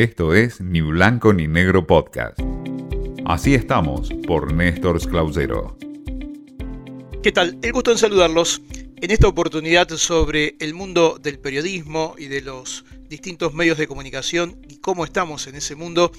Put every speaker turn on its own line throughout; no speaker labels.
Esto es Ni Blanco ni Negro Podcast. Así estamos por Néstor Clausero.
¿Qué tal? El gusto en saludarlos. En esta oportunidad sobre el mundo del periodismo y de los distintos medios de comunicación y cómo estamos en ese mundo,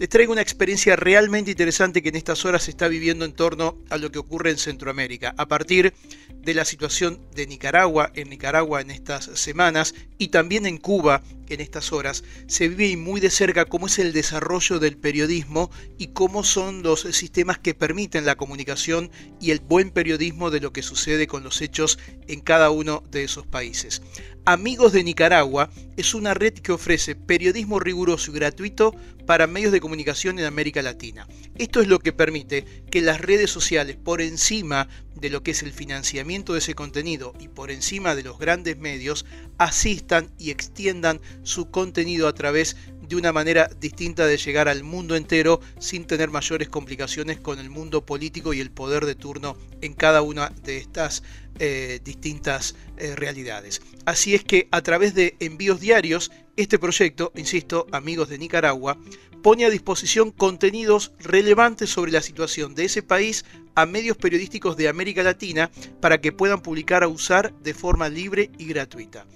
les traigo una experiencia realmente interesante que en estas horas se está viviendo en torno a lo que ocurre en Centroamérica, a partir de la situación de Nicaragua, en Nicaragua en estas semanas y también en Cuba en estas horas, se vive muy de cerca cómo es el desarrollo del periodismo y cómo son los sistemas que permiten la comunicación y el buen periodismo de lo que sucede con los hechos en cada uno de esos países. Amigos de Nicaragua es una red que ofrece periodismo riguroso y gratuito para medios de comunicación en América Latina. Esto es lo que permite que las redes sociales, por encima de lo que es el financiamiento de ese contenido y por encima de los grandes medios, asistan y extiendan su contenido a través de una manera distinta de llegar al mundo entero sin tener mayores complicaciones con el mundo político y el poder de turno en cada una de estas eh, distintas eh, realidades. Así es que a través de envíos diarios, este proyecto, insisto, amigos de Nicaragua, pone a disposición contenidos relevantes sobre la situación de ese país a medios periodísticos de América Latina para que puedan publicar a usar de forma libre y gratuita.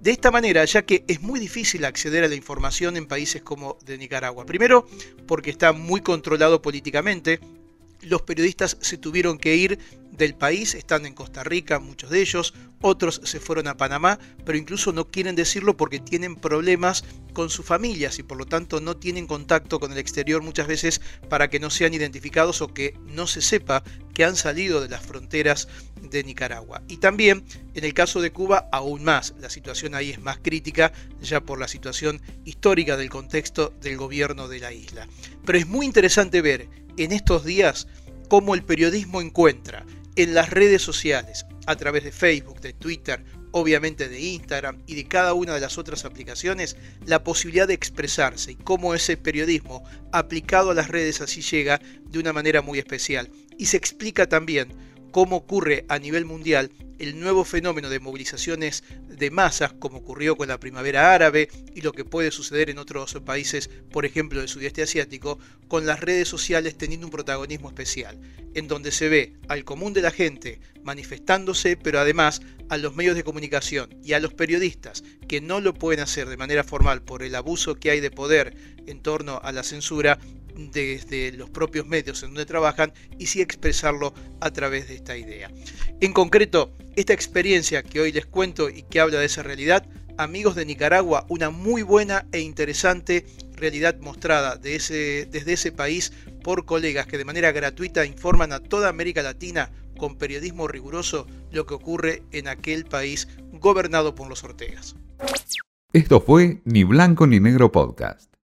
De esta manera, ya que es muy difícil acceder a la información en países como de Nicaragua. Primero, porque está muy controlado políticamente, los periodistas se tuvieron que ir del país, están en Costa Rica, muchos de ellos, otros se fueron a Panamá, pero incluso no quieren decirlo porque tienen problemas con sus familias y por lo tanto no tienen contacto con el exterior muchas veces para que no sean identificados o que no se sepa que han salido de las fronteras de Nicaragua. Y también en el caso de Cuba aún más, la situación ahí es más crítica ya por la situación histórica del contexto del gobierno de la isla. Pero es muy interesante ver en estos días cómo el periodismo encuentra en las redes sociales, a través de Facebook, de Twitter, obviamente de Instagram y de cada una de las otras aplicaciones, la posibilidad de expresarse y cómo ese periodismo aplicado a las redes así llega de una manera muy especial. Y se explica también cómo ocurre a nivel mundial el nuevo fenómeno de movilizaciones de masas, como ocurrió con la primavera árabe y lo que puede suceder en otros países, por ejemplo del sudeste asiático, con las redes sociales teniendo un protagonismo especial, en donde se ve al común de la gente manifestándose, pero además a los medios de comunicación y a los periodistas que no lo pueden hacer de manera formal por el abuso que hay de poder en torno a la censura, desde los propios medios en donde trabajan y sí expresarlo a través de esta idea. En concreto, esta experiencia que hoy les cuento y que habla de esa realidad, amigos de Nicaragua, una muy buena e interesante realidad mostrada de ese, desde ese país por colegas que de manera gratuita informan a toda América Latina con periodismo riguroso lo que ocurre en aquel país gobernado por los Ortegas.
Esto fue Ni Blanco ni Negro Podcast.